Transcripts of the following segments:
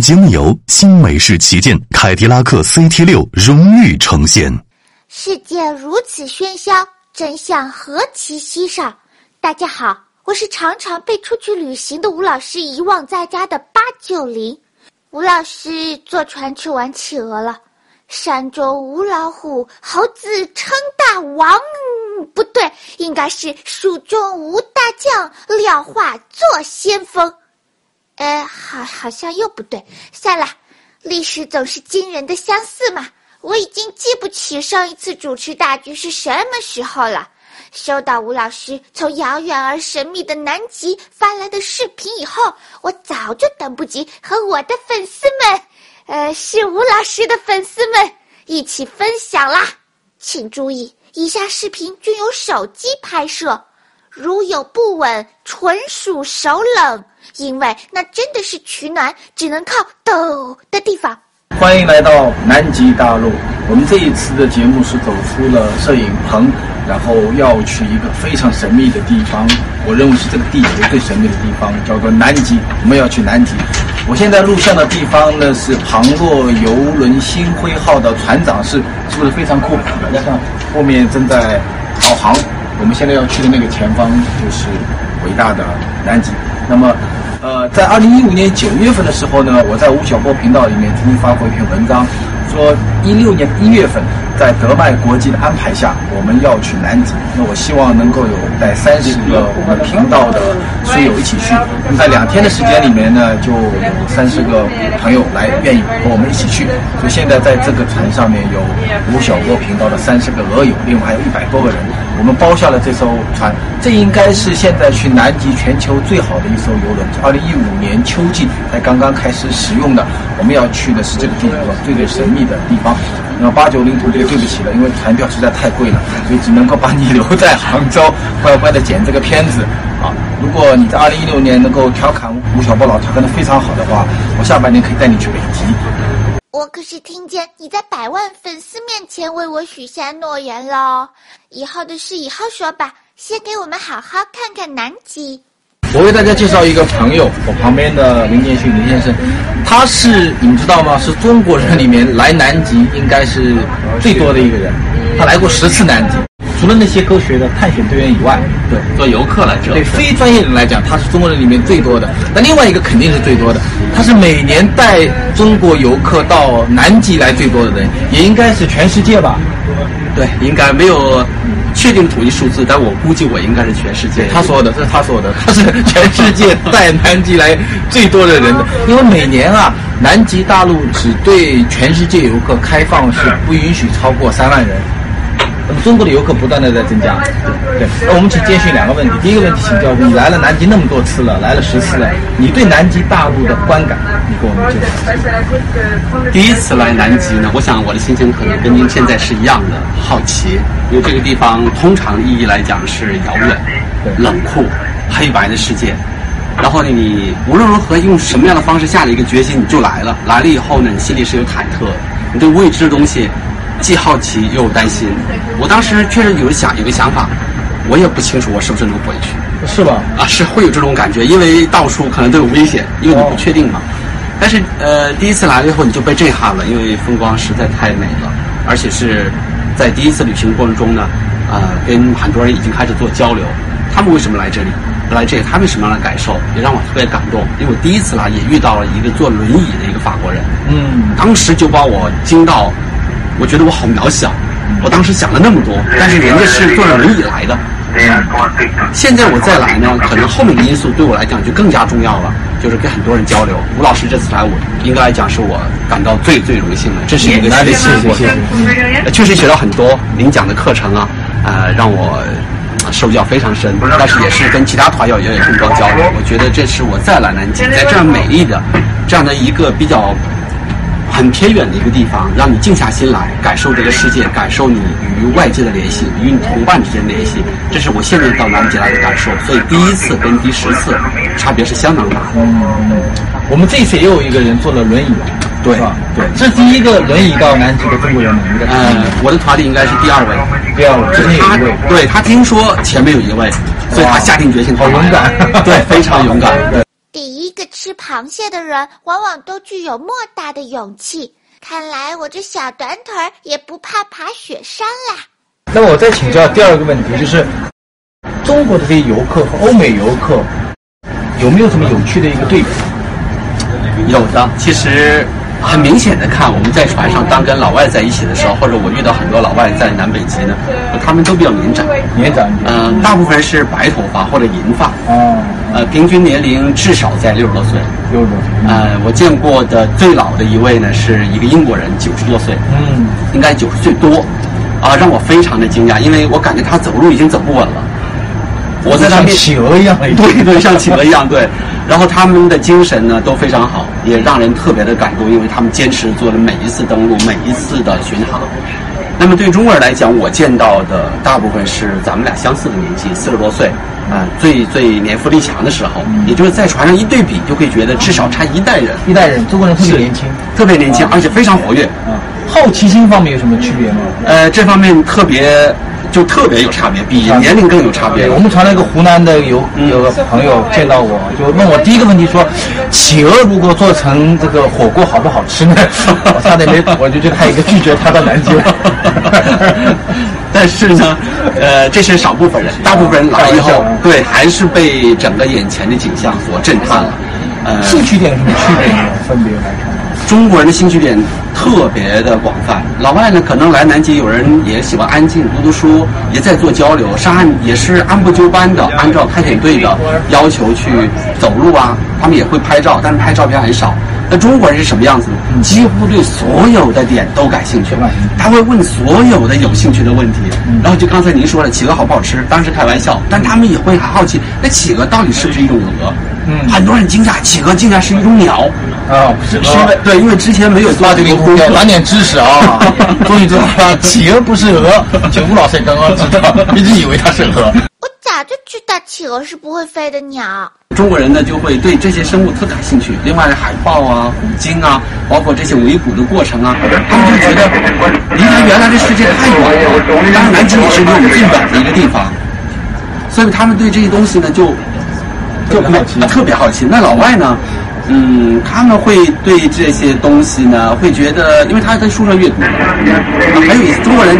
节目由新美式旗舰凯迪拉克 CT 六荣誉呈现。世界如此喧嚣，真相何其稀少。大家好，我是常常被出去旅行的吴老师遗忘在家的八九零。吴老师坐船去玩企鹅了，山中无老虎，猴子称大王。不对，应该是蜀中无大将，廖化做先锋。呃，好，好像又不对。算了，历史总是惊人的相似嘛。我已经记不起上一次主持大局是什么时候了。收到吴老师从遥远而神秘的南极发来的视频以后，我早就等不及和我的粉丝们，呃，是吴老师的粉丝们一起分享啦。请注意，以下视频均由手机拍摄，如有不稳，纯属手冷。因为那真的是取暖只能靠抖的地方。欢迎来到南极大陆。我们这一次的节目是走出了摄影棚，然后要去一个非常神秘的地方。我认为是这个地球最神秘的地方，叫做南极。我们要去南极。我现在录像的地方呢是庞洛游轮星辉号的船长室，是不是非常酷？大家看，后面正在导航。我们现在要去的那个前方就是伟大的南极。那么。呃，在二零一五年九月份的时候呢，我在吴晓波频道里面曾经发过一篇文章，说一六年一月份，在德迈国际的安排下，我们要去南极。那我希望能够有在三十个我们频道的书友一起去。那么在两天的时间里面呢，就有三十个朋友来愿意和我们一起去。所以现在在这个船上面有吴晓波频道的三十个俄友，另外还有一百多个人。我们包下了这艘船，这应该是现在去南极全球最好的一艘游轮。二零一五年秋季才刚刚开始使用的。我们要去的是这个地方，最最神秘的地方。那八九零同学对不起了，因为船票实在太贵了，所以只能够把你留在杭州，乖乖的剪这个片子啊。如果你在二零一六年能够调侃吴晓波老调侃的非常好的话，我下半年可以带你去北极。我可是听见你在百万粉丝面前为我许下诺言喽，以后的事以后说吧，先给我们好好看看南极。我为大家介绍一个朋友，我旁边的林建勋林先生，他是你们知道吗？是中国人里面来南极应该是最多的一个人，他来过十次南极。除了那些科学的探险队员以外，对做游客来着，对非专业人来讲，他是中国人里面最多的。那另外一个肯定是最多的，他是每年带中国游客到南极来最多的人，也应该是全世界吧？对，应该没有确定统计数字，但我估计我应该是全世界。他说的，这是他说的，他是全世界带南极来最多的人的。因为每年啊，南极大陆只对全世界游客开放，是不允许超过三万人。那么中国的游客不断的在增加，对。对那我们请接续两个问题。第一个问题，请教你来了南极那么多次了，来了十次了，你对南极大陆的观感，你给我们介绍。第一次来南极呢，我想我的心情可能跟您现在是一样的，好奇。因为这个地方通常意义来讲是遥远、冷酷、黑白的世界。然后呢，你无论如何用什么样的方式下了一个决心，你就来了。来了以后呢，你心里是有忐忑，你对未知的东西。既好奇又担心，我当时确实有想有个想法，我也不清楚我是不是能回去，是吧？啊，是会有这种感觉，因为到处可能都有危险，因为你不确定嘛。但是呃，第一次来了以后你就被震撼了，因为风光实在太美了，而且是在第一次旅行过程中呢，呃，跟很多人已经开始做交流，他们为什么来这里？来这里他们什么样的感受？也让我特别感动，因为我第一次来也遇到了一个坐轮椅的一个法国人，嗯，当时就把我惊到。我觉得我好渺小，我当时想了那么多，但是人家是坐着轮椅来的。现在我再来呢，可能后面的因素对我来讲就更加重要了，就是跟很多人交流。吴老师这次来，我应该来讲是我感到最最荣幸的，这是一个学习过程。确实学到很多，您讲的课程啊，呃，让我受教非常深。但是也是跟其他团友也有更多交流。我觉得这是我再来南京，在这样美丽的这样的一个比较。很偏远的一个地方，让你静下心来感受这个世界，感受你与外界的联系，与你同伴之间联系。这是我现在到南极来的感受。所以第一次跟第十次差别是相当大的。嗯，我们这一次也有一个人坐了轮椅，对吧？对，这是第一个轮椅到南极的中国人吗？呃，我的团里应该是第二位，第二位，之前有一位，对他听说前面有一位，所以他下定决心，好勇敢，对，非常勇敢。对第一个。吃螃蟹的人往往都具有莫大的勇气。看来我这小短腿儿也不怕爬雪山啦。那我再请教第二个问题，就是中国的这些游客和欧美游客有没有什么有趣的一个对比？有的，其实很明显的看，我们在船上当跟老外在一起的时候，或者我遇到很多老外在南北极呢，他们都比较年长，年长。嗯、大部分是白头发或者银发，哦，呃，平均年龄至少在六十多岁。六十多岁。呃，我见过的最老的一位呢，是一个英国人，九十多岁，嗯，应该九十岁多，啊，让我非常的惊讶，因为我感觉他走路已经走不稳了。我在他像面企鹅一样。对对，像企鹅一样，对。然后他们的精神呢都非常好，也让人特别的感动，因为他们坚持做了每一次登陆，每一次的巡航。那么对中国人来讲，我见到的大部分是咱们俩相似的年纪，四十多岁，啊、最最年富力强的时候，也就是在船上一对比，就会觉得至少差一代人，一代人，中国人特别年轻。特别年轻，而且非常活跃。啊，好奇心方面有什么区别吗？呃，这方面特别就特别有差别，比年龄更有差别，。我们船上一个湖南的有有个朋友见到我，就问我第一个问题说，企鹅如果做成这个火锅好不好吃呢？我差点没，我就觉得他一个拒绝他到南极。但是呢，呃，这是少部分人，大部分人来以后，对，还是被整个眼前的景象所震撼了。呃，兴趣点有什么区别呢？分别来看。中国人的兴趣点特别的广泛，老外呢可能来南极，有人也喜欢安静读读书，也在做交流，上岸也是按部就班的，按照开垦队的要求去走路啊，他们也会拍照，但是拍照片很少。那中国人是什么样子呢？几乎对所有的点都感兴趣，他会问所有的有兴趣的问题。然后就刚才您说了，企鹅好不好吃？当时开玩笑，但他们也会很好奇，那企鹅到底是不是一种鹅？嗯很多人惊讶，企鹅竟然是一种鸟。啊，不是是因为对，因为之前没有做那这个功课这个要，长点知识啊！终于知道了，企鹅不是鹅。九吴老师也刚刚知道，一直以为它是鹅。我早就知道企鹅是不会飞的鸟。中国人呢就会对这些生物特感兴趣。另外，海豹啊、虎鲸啊，包括这些围捕的过程啊，他们就觉得离他原来的世界太远了。当然，南极也是离我们最远的一个地方，所以他们对这些东西呢就就特别好奇啊特别好奇。那老外呢？嗯，他们会对这些东西呢，会觉得，因为他在书上阅读，啊，还有一中国人，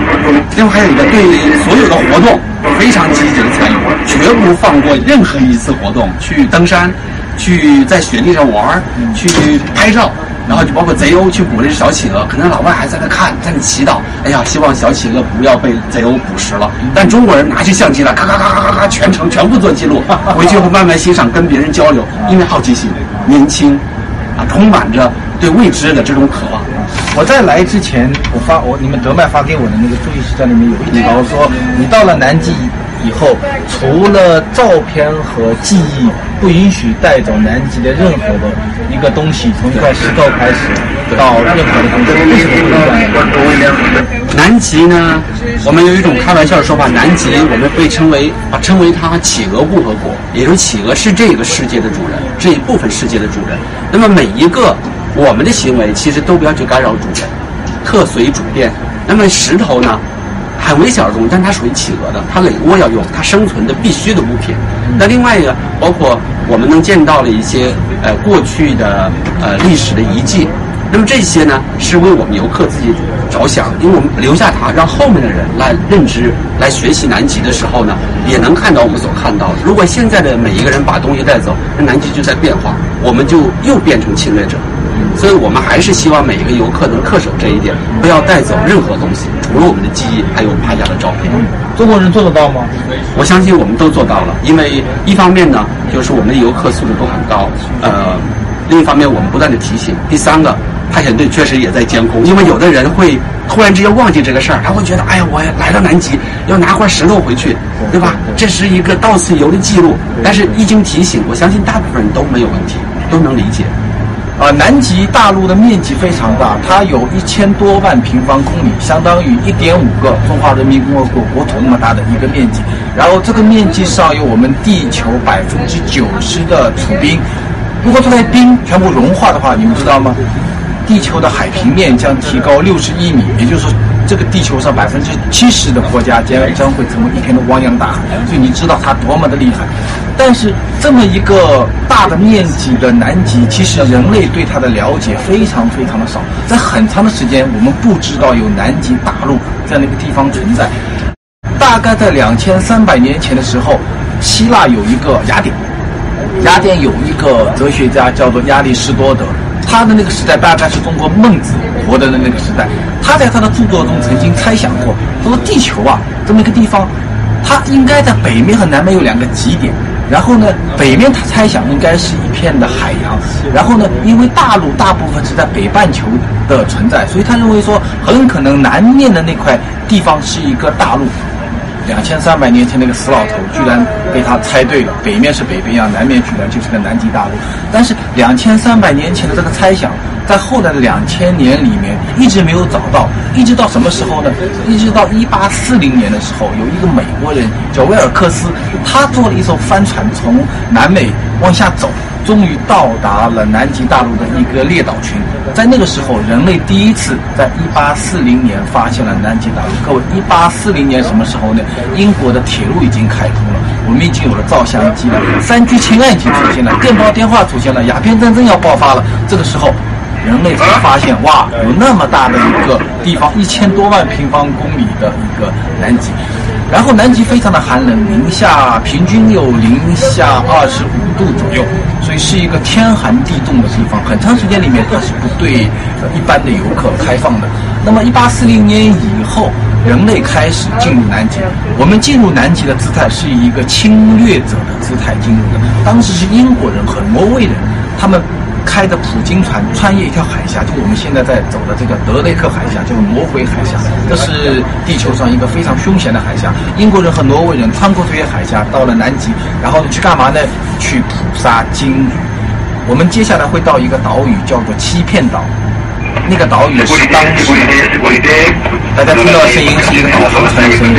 另外还有一个对所有的活动非常积极的参与，绝不放过任何一次活动，去登山，去在雪地上玩，去拍照。然后就包括贼鸥去捕那只小企鹅，可能老外还在那看，在那祈祷，哎呀，希望小企鹅不要被贼鸥捕食了。但中国人拿起相机来，咔咔咔咔咔咔，全程全部做记录，回去后慢慢欣赏，跟别人交流，因为好奇心，年轻，啊，充满着对未知的这种渴望。我在来之前，我发我你们德麦发给我的那个注意事项里面有一条说，你到了南极以后，除了照片和记忆，不允许带走南极的任何的一个东西，从一块石头开始到任何的东西，为什么会这样？南极呢，我们有一种开玩笑的说法，南极我们被称为啊称为它企鹅共和国，也就是企鹅是这个世界的主人，这一部分世界的主人。那么每一个我们的行为其实都不要去干扰主人，特随主便。那么石头呢，很微小的东西，但它属于企鹅的，它垒窝要用，它生存的必须的物品。那另外一个，包括我们能见到了一些呃过去的呃历史的遗迹。那么这些呢，是为我们游客自己着想，因为我们留下它，让后面的人来认知、来学习南极的时候呢，也能看到我们所看到的。如果现在的每一个人把东西带走，那南极就在变化，我们就又变成侵略者。所以我们还是希望每一个游客能恪守这一点，不要带走任何东西，除了我们的记忆，还有拍下的照片。中国人做得到吗？我相信我们都做到了，因为一方面呢，就是我们的游客素质都很高，呃，另一方面我们不断的提醒，第三个，派遣队确实也在监控，因为有的人会突然之间忘记这个事儿，他会觉得，哎呀，我来到南极要拿块石头回去，对吧？这是一个到此游的记录，但是一经提醒，我相信大部分人都没有问题，都能理解。啊，南极大陆的面积非常大，它有一千多万平方公里，相当于一点五个中华人民共和国国土那么大的一个面积。然后这个面积上有我们地球百分之九十的土冰，如果这些冰全部融化的话，你们知道吗？地球的海平面将提高六十一米，也就是说这个地球上百分之七十的国家将将会成为一片的汪洋大海，所以你知道它多么的厉害。但是这么一个大的面积的南极，其实人类对它的了解非常非常的少，在很长的时间我们不知道有南极大陆这样的一个地方存在。大概在两千三百年前的时候，希腊有一个雅典，雅典有一个哲学家叫做亚里士多德，他的那个时代大概是中国孟子活的那个时代。他在他的著作中曾经猜想过，他说地球啊这么一个地方，它应该在北面和南面有两个极点。然后呢，北面他猜想应该是一片的海洋。然后呢，因为大陆大部分是在北半球的存在，所以他认为说很可能南面的那块地方是一个大陆。两千三百年前那个死老头居然被他猜对了，北面是北冰洋，南面居然就是个南极大陆。但是两千三百年前的这个猜想，在后来的两千年里面一直没有找到，一直到什么时候呢？一直到一八四零年的时候，有一个美国人叫威尔克斯，他坐了一艘帆船从南美往下走。终于到达了南极大陆的一个列岛群，在那个时候，人类第一次在1840年发现了南极大陆。各位，1840年什么时候呢？英国的铁路已经开通了，我们已经有了照相机了，三聚氰胺已经出现了，电报电话出现了，鸦片战争要爆发了。这个时候，人类才发现，哇，有那么大的一个地方，一千多万平方公里的一个南极。然后南极非常的寒冷，零下平均有零下二十五度左右，所以是一个天寒地冻的地方。很长时间里面它是不对一般的游客开放的。那么一八四零年以后，人类开始进入南极。我们进入南极的姿态是以一个侵略者的姿态进入的。当时是英国人和挪威人，他们。开着普京船穿越一条海峡，就我们现在在走的这个德雷克海峡，就是挪威海峡。这是地球上一个非常凶险的海峡。英国人和挪威人穿过这些海峡，到了南极，然后去干嘛呢？去捕杀鲸鱼。我们接下来会到一个岛屿，叫做欺骗岛。那个岛屿是当时大家听到的声音是一个导航船的声音。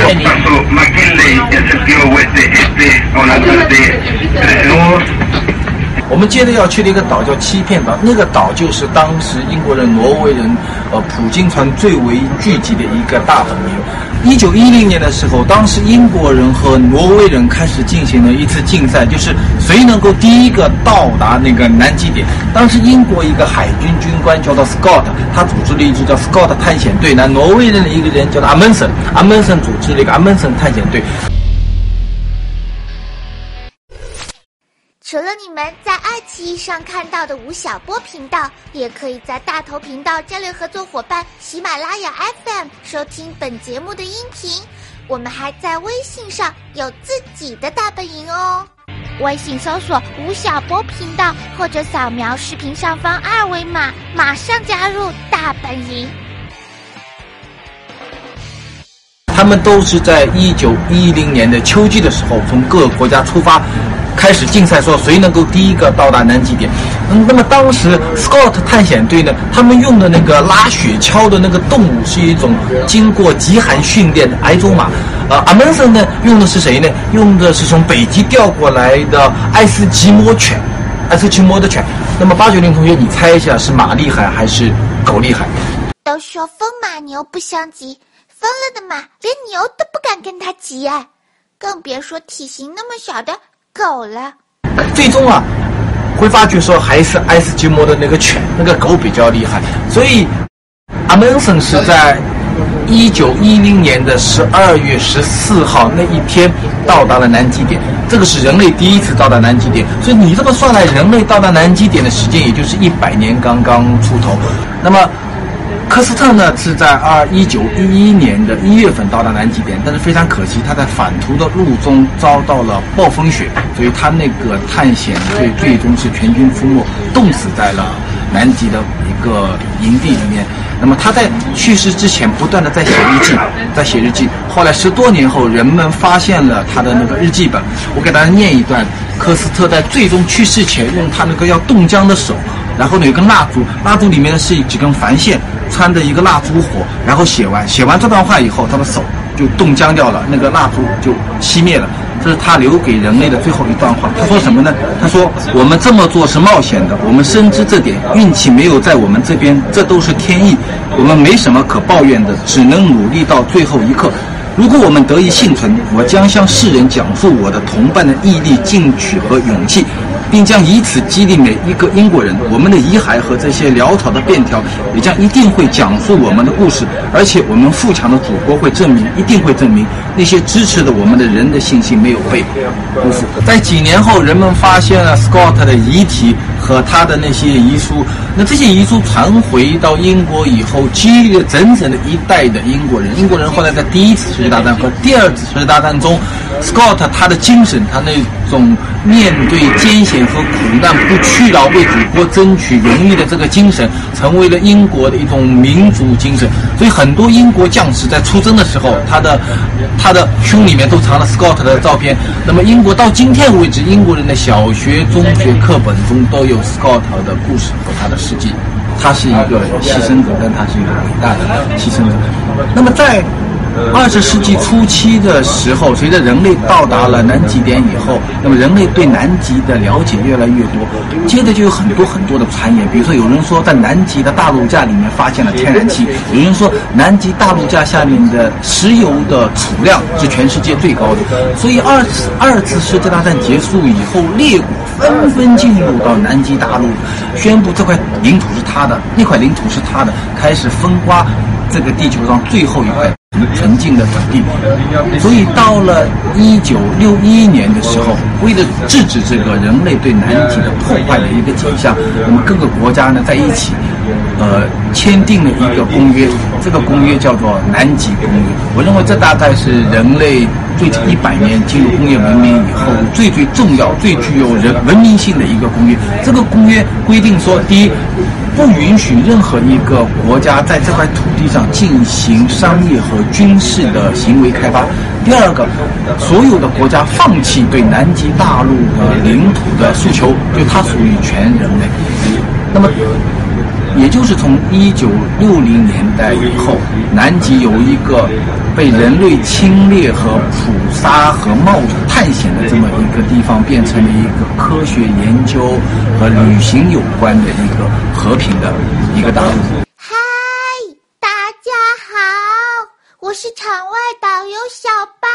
我们接着要去的一个岛叫欺骗岛，那个岛就是当时英国人、挪威人，呃，普京船最为聚集的一个大本营。一九一零年的时候，当时英国人和挪威人开始进行了一次竞赛，就是谁能够第一个到达那个南极点。当时英国一个海军军官叫做 Scott，他组织了一支叫 Scott 探险队。那挪威人的一个人叫做 Amundsen，Amundsen 组织了一个 Amundsen 探险队。除了你们在爱奇艺上看到的吴晓波频道，也可以在大头频道战略合作伙伴喜马拉雅 FM 收听本节目的音频。我们还在微信上有自己的大本营哦，微信搜索吴晓波频道，或者扫描视频上方二维码，马上加入大本营。他们都是在一九一零年的秋季的时候，从各个国家出发。开始竞赛，说谁能够第一个到达南极点。嗯，那么当时 Scott 探险队呢，他们用的那个拉雪橇的那个动物是一种经过极寒训练的矮种马。呃，阿门森呢用的是谁呢？用的是从北极调过来的爱斯基摩犬，爱斯基摩的犬。那么八九零同学，你猜一下是马厉害还是狗厉害？都说风马牛不相及，疯了的马连牛都不敢跟他急哎，更别说体型那么小的。狗了，最终啊，会发觉说还是爱斯基摩的那个犬，那个狗比较厉害。所以，阿门森是在一九一零年的十二月十四号那一天到达了南极点，这个是人类第一次到达南极点。所以你这么算来，人类到达南极点的时间也就是一百年刚刚出头。那么。科斯特呢是在二一九一一年的一月份到达南极点，但是非常可惜，他在返途的路中遭到了暴风雪，所以他那个探险队最终是全军覆没，冻死在了南极的一个营地里面。那么他在去世之前不断的在写日记，在写日记。后来十多年后，人们发现了他的那个日记本，我给大家念一段：科斯特在最终去世前用他那个要冻僵的手。然后呢，有根蜡烛，蜡烛里面是几根帆线，穿着一个蜡烛火。然后写完写完这段话以后，他的手就冻僵掉了，那个蜡烛就熄灭了。这是他留给人类的最后一段话。他说什么呢？他说：“我们这么做是冒险的，我们深知这点，运气没有在我们这边，这都是天意。我们没什么可抱怨的，只能努力到最后一刻。如果我们得以幸存，我将向世人讲述我的同伴的毅力、进取和勇气。”并将以此激励每一个英国人。我们的遗骸和这些潦草的便条，也将一定会讲述我们的故事。而且，我们富强的祖国会证明，一定会证明那些支持的我们的人的信心没有被辜负。在几年后，人们发现了 Scott 的遗体和他的那些遗书。那这些遗书传回到英国以后，激励了整整的一代的英国人。英国人后来在第一次世界大战和第二次世界大战中，Scott 他的精神，他那种面对艰险。和苦难不屈劳，为祖国争取荣誉的这个精神，成为了英国的一种民族精神。所以，很多英国将士在出征的时候，他的他的胸里面都藏了 Scott 的照片。那么，英国到今天为止，英国人的小学、中学课本中都有 Scott 的故事和他的事迹。他是一个牺牲者，但他是一个伟大的牺牲者。那么，在二十世纪初期的时候，随着人类到达了南极点以后，那么人类对南极的了解越来越多，接着就有很多很多的传言，比如说有人说在南极的大陆架里面发现了天然气，有人说南极大陆架下面的石油的储量是全世界最高的，所以二次二次世界大战结束以后，列国纷纷进入到南极大陆，宣布这块领土是他的，那块领土是他的，开始分刮这个地球上最后一块。纯净的土地，所以到了一九六一年的时候，为了制止这个人类对南极的破坏的一个景象，我们各个国家呢在一起，呃，签订了一个公约，这个公约叫做《南极公约》。我认为这大概是人类最近一百年进入工业文明以后最最重要、最具有人文明性的一个公约。这个公约规定说，第一。不允许任何一个国家在这块土地上进行商业和军事的行为开发。第二个，所有的国家放弃对南极大陆的领土的诉求，就它属于全人类。那么。也就是从一九六零年代以后，南极有一个被人类侵略和捕杀和冒险探险的这么一个地方，变成了一个科学研究和旅行有关的一个和平的一个大陆。嗨，大家好，我是场外导游小八。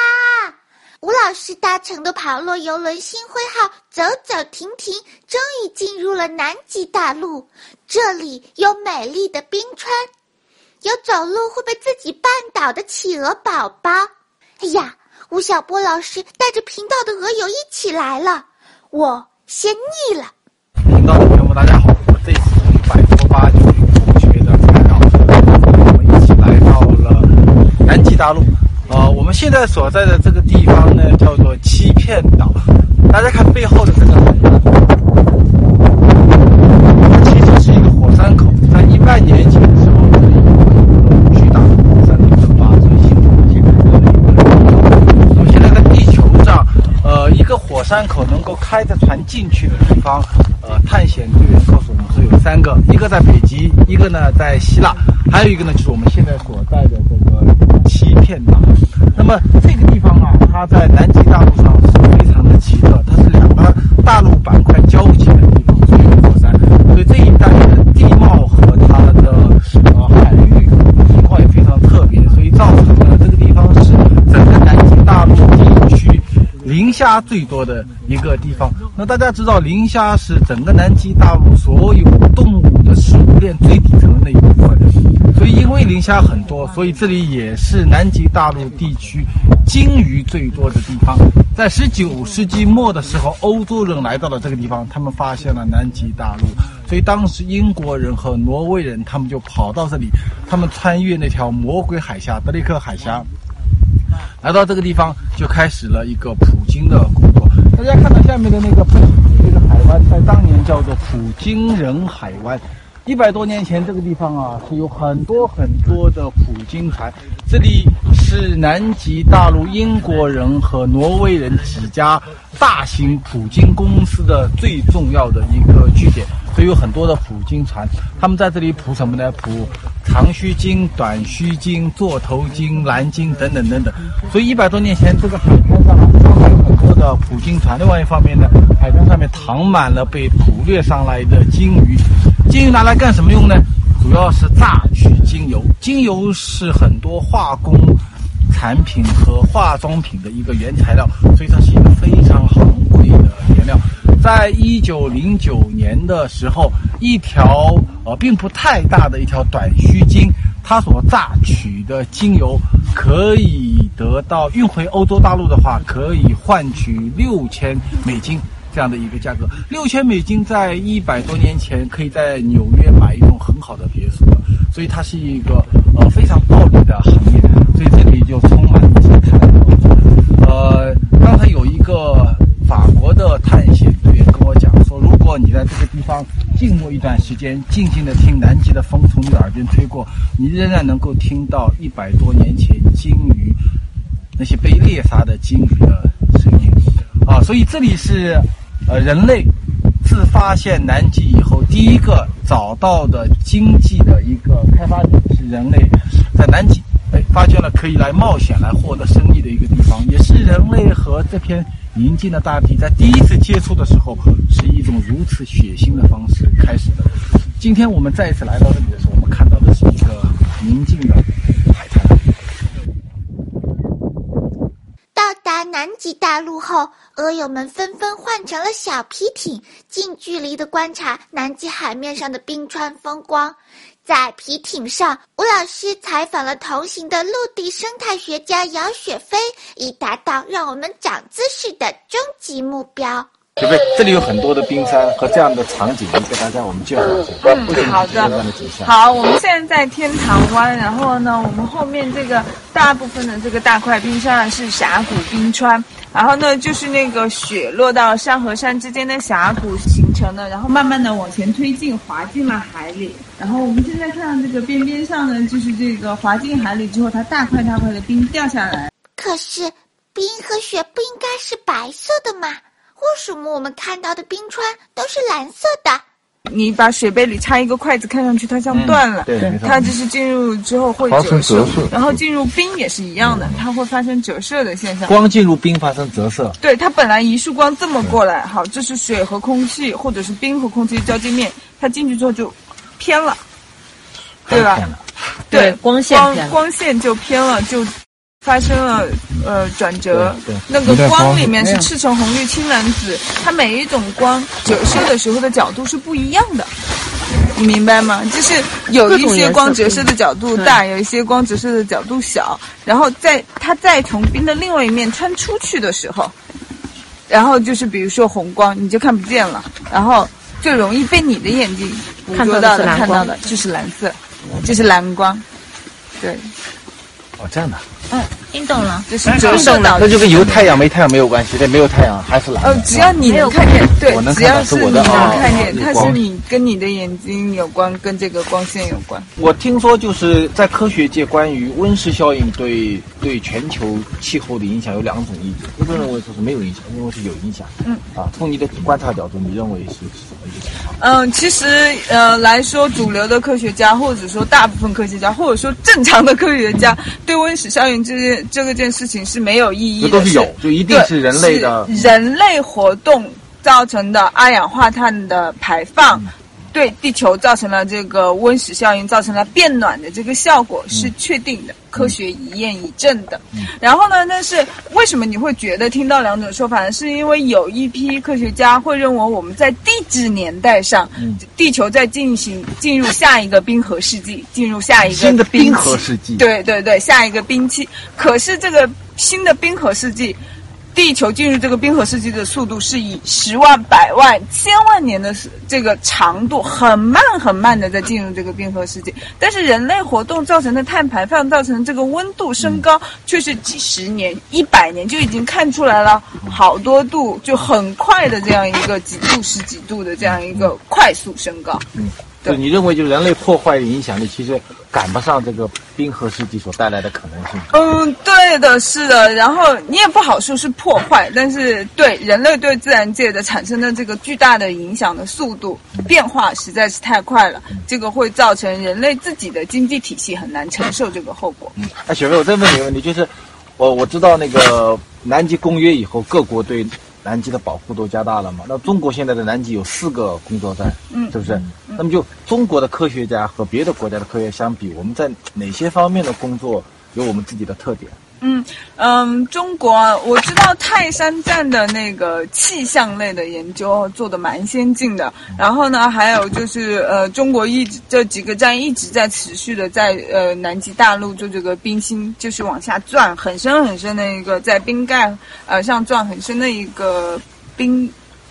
吴老师搭乘的跑落游轮“星辉号”走走停停，终于进入了南极大陆。这里有美丽的冰川，有走路会被自己绊倒的企鹅宝宝。哎呀，吴晓波老师带着频道的鹅友一起来了，我先腻了。频道的朋友们，大家好，我们这次摆脱八九零同学的干扰，我们一起来到了南极大陆。我们现在所在的这个地方呢，叫做欺骗岛。大家看背后的这个。其实是一个火山口，在一万年前的时候，这里有巨大的火山的喷发，所形成了现在这样的一个那么现在在地球上，呃，一个火山口能够开着船进去的地方，呃，探险队员告诉我们说有三个，一个在北极，一个呢在希腊，还有一个呢就是我们现在所在的这个欺骗岛。那么这个地方啊，它在南极大陆上是非常的奇特，它是两个大陆板块交集的地方，所以有火山，所以这一带的地貌和它的呃海域情况也非常特别，所以造成了这个地方是整个南极大陆地区磷虾最多的一个地方。那大家知道，磷虾是整个南极大陆所有动物食物链最底层的那一部分。所以，因为磷虾很多，所以这里也是南极大陆地区鲸鱼最多的地方。在十九世纪末的时候，欧洲人来到了这个地方，他们发现了南极大陆。所以当时英国人和挪威人他们就跑到这里，他们穿越那条魔鬼海峡——德雷克海峡，来到这个地方，就开始了一个捕鲸的工作。大家看到下面的那个那个海湾，在当年叫做普京人海湾。一百多年前，这个地方啊是有很多很多的捕鲸船。这里是南极大陆英国人和挪威人几家大型捕鲸公司的最重要的一个据点，所以有很多的捕鲸船。他们在这里捕什么呢？捕长须鲸、短须鲸、座头鲸、蓝鲸等等等等。所以一百多年前，这个海滩上啊，有很多。的捕鲸船，另外一方面呢，海滩上面躺满了被捕猎上来的鲸鱼。精油拿来干什么用呢？主要是榨取精油。精油是很多化工产品和化妆品的一个原材料，所以它是一个非常昂贵的原料。在一九零九年的时候，一条呃并不太大的一条短须鲸，它所榨取的精油可以得到运回欧洲大陆的话，可以换取六千美金这样的一个价格。六千美金在一百多年前可以在纽约买一栋很好的别墅了，所以它是一个呃非常暴利的行业。所以这里就充满了一些探讨。呃，刚才有一个法国的探险队员跟我讲说，如果你在这个地方静默一段时间，静静的听南极的风从你的耳边吹过，你仍然能够听到一百多年前鲸鱼那些被猎杀的鲸鱼的声音啊。所以这里是呃人类自发现南极以后第一个找到的经济的一个开发点，是人类在南极。哎，发现了可以来冒险、来获得生意的一个地方，也是人类和这片宁静的大地在第一次接触的时候，是一种如此血腥的方式开始的。今天我们再一次来到这里的时候，我们看到的是一个宁静的海滩。到达南极大陆后，鹅友们纷纷换成了小皮艇，近距离的观察南极海面上的冰川风光。在皮艇上，吴老师采访了同行的陆地生态学家姚雪飞，以达到让我们长姿势的终极目标。雪飞，这里有很多的冰山和这样的场景，你给大家我们介绍一下。嗯好的？好，我们现在在天堂湾，然后呢，我们后面这个大部分的这个大块冰山是峡谷冰川，然后呢，就是那个雪落到山和山之间的峡谷形成的，然后慢慢的往前推进，滑进了海里。然后我们现在看到这个边边上呢，就是这个滑进海里之后，它大块大块的冰掉下来。可是，冰和雪不应该是白色的吗？为什么我们看到的冰川都是蓝色的？你把水杯里插一个筷子，看上去它像断了，对没错。它就是进入之后会发生折折射。然后进入冰也是一样的，它会发生折射的现象。光进入冰发生折射，对，它本来一束光这么过来，好，这是水和空气，或者是冰和空气交界面，它进去之后就偏了，对吧？对，光线光偏了。光线就偏了，就发生了呃转折。那个光里面是赤橙红绿青蓝紫，它每一种光折射的时候的角度是不一样的。你明白吗？就是有一些光折射的角度大，有一些光折射的角度小，然后在它再从冰的另外一面穿出去的时候，然后就是比如说红光，你就看不见了，然后最容易被你的眼睛捕看捉到的、看到的就是蓝色，就是蓝光，对，哦，这样的。嗯。听懂了？这是折射的那就跟有太阳没太阳没有关系，对，没有太阳还是蓝的。呃，只要你能看见，对我能，只看到要是你能看见，它是你跟你的眼睛有关，跟这个光线有关。我听说，就是在科学界关于温室效应对对全球气候的影响有两种意见，一种认为说是没有影响，一种认为是有影响。嗯，啊，从你的观察角度，你认为是是什么一个情况？嗯，其实呃来说，主流的科学家，或者说大部分科学家，或者说正常的科学家，对温室效应这件这个件事情是没有意义的，这都是有，就一定是人类的人类活动造成的二氧化碳的排放。对地球造成了这个温室效应，造成了变暖的这个效果是确定的，科学一验一证的。然后呢，但是为什么你会觉得听到两种说法呢？是因为有一批科学家会认为我们在地质年代上，地球在进行进入下一个冰河世纪，进入下一个新的冰河世纪对对对，下一个冰期。可是这个新的冰河世纪。地球进入这个冰河世纪的速度是以十万、百万、千万年的这个长度，很慢很慢的在进入这个冰河世纪。但是人类活动造成的碳排放，造成这个温度升高，却是几十年、一百年就已经看出来了，好多度，就很快的这样一个几度、十几度的这样一个快速升高。就你认为，就人类破坏的影响力，其实赶不上这个冰河世纪所带来的可能性。嗯，对的，是的。然后你也不好说是破坏，但是对人类对自然界的产生的这个巨大的影响的速度变化实在是太快了，这个会造成人类自己的经济体系很难承受这个后果。嗯哎，雪飞，我再问你一个问题，就是我我知道那个南极公约以后，各国对南极的保护都加大了嘛。那中国现在的南极有四个工作站，嗯是不是？那么就中国的科学家和别的国家的科学相比，我们在哪些方面的工作有我们自己的特点？嗯嗯，中国啊，我知道泰山站的那个气象类的研究做的蛮先进的。然后呢，还有就是呃，中国一直这几个站一直在持续的在呃南极大陆做这个冰芯，就是往下钻很深很深的一个在冰盖呃上钻很深的一个冰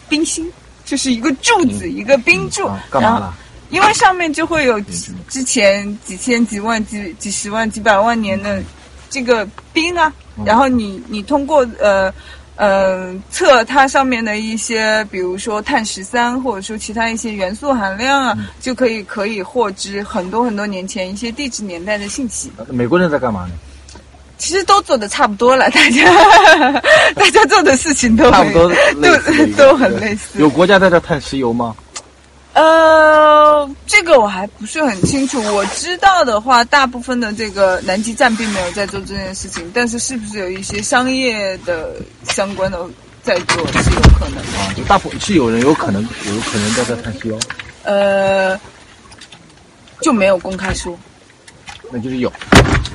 冰芯，就是一个柱子，一个冰柱。然后？因为上面就会有之之前几千、几万、几几十万、几百万年的这个冰啊，然后你你通过呃呃测它上面的一些，比如说碳十三或者说其他一些元素含量啊，就可以可以获知很多很多年前一些地质年代的信息。美国人在干嘛呢？其实都做的差不多了，大家大家做的事情都差不多都都很类似。有国家在这探石油吗？呃，这个我还不是很清楚。我知道的话，大部分的这个南极站并没有在做这件事情，但是是不是有一些商业的相关的在做是有可能的。啊，就大部分是有人有可能有可能在这探石油，呃，就没有公开说，那就是有。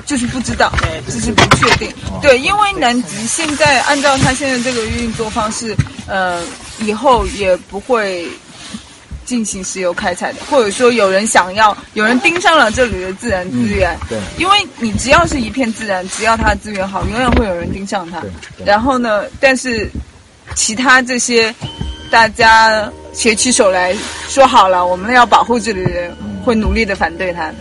就是不知道，只是不确定。对，因为南极现在按照它现在这个运作方式，呃，以后也不会进行石油开采的，或者说有人想要，有人盯上了这里的自然资源，对因为你只要是一片自然，只要它的资源好，永远会有人盯上它对。然后呢，但是其他这些大家携起手来说好了，我们要保护这里的人，会努力的反对它的。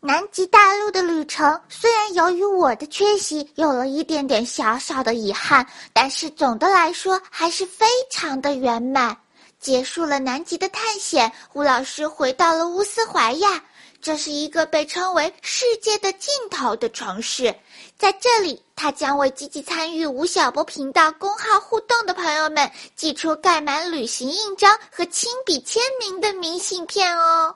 南极大陆的旅程虽然由于我的缺席有了一点点小小的遗憾，但是总的来说还是非常的圆满。结束了南极的探险，吴老师回到了乌斯怀亚，这是一个被称为世界的尽头的城市。在这里，他将为积极参与吴晓波频道公号互动的朋友们寄出盖满旅行印章和亲笔签名的明信片哦。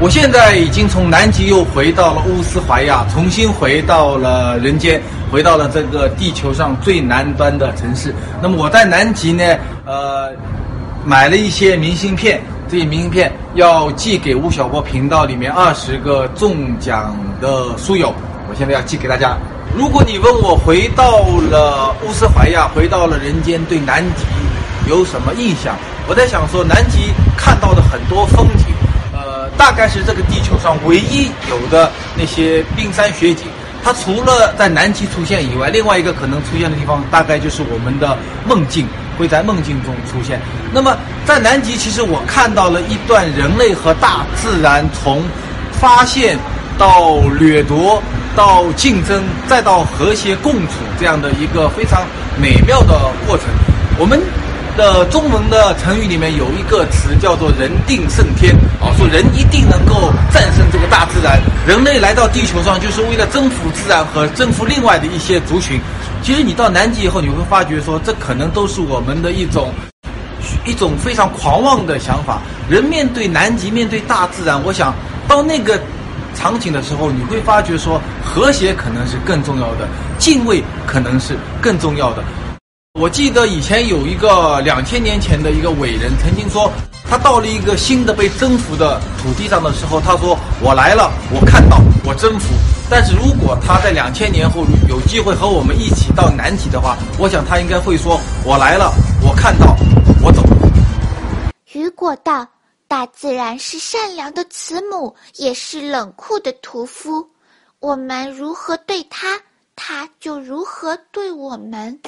我现在已经从南极又回到了乌斯怀亚，重新回到了人间，回到了这个地球上最南端的城市。那么我在南极呢，呃，买了一些明信片，这些明信片要寄给吴晓波频道里面二十个中奖的书友，我现在要寄给大家。如果你问我回到了乌斯怀亚，回到了人间，对南极有什么印象？我在想说，南极看到的很多风景。呃，大概是这个地球上唯一有的那些冰山雪景。它除了在南极出现以外，另外一个可能出现的地方，大概就是我们的梦境，会在梦境中出现。那么在南极，其实我看到了一段人类和大自然从发现到掠夺到竞争，再到和谐共处这样的一个非常美妙的过程。我们的中文的成语里面有一个词叫做“人定胜天”，啊，说人一定能够战胜这个大自然。人类来到地球上就是为了征服自然和征服另外的一些族群。其实你到南极以后，你会发觉说，这可能都是我们的一种一种非常狂妄的想法。人面对南极，面对大自然，我想到那个场景的时候，你会发觉说，和谐可能是更重要的，敬畏可能是更重要的。我记得以前有一个两千年前的一个伟人曾经说，他到了一个新的被征服的土地上的时候，他说：“我来了，我看到，我征服。”但是如果他在两千年后有机会和我们一起到南极的话，我想他应该会说：“我来了，我看到，我走。”雨果道：“大自然是善良的慈母，也是冷酷的屠夫。我们如何对他，他就如何对我们。”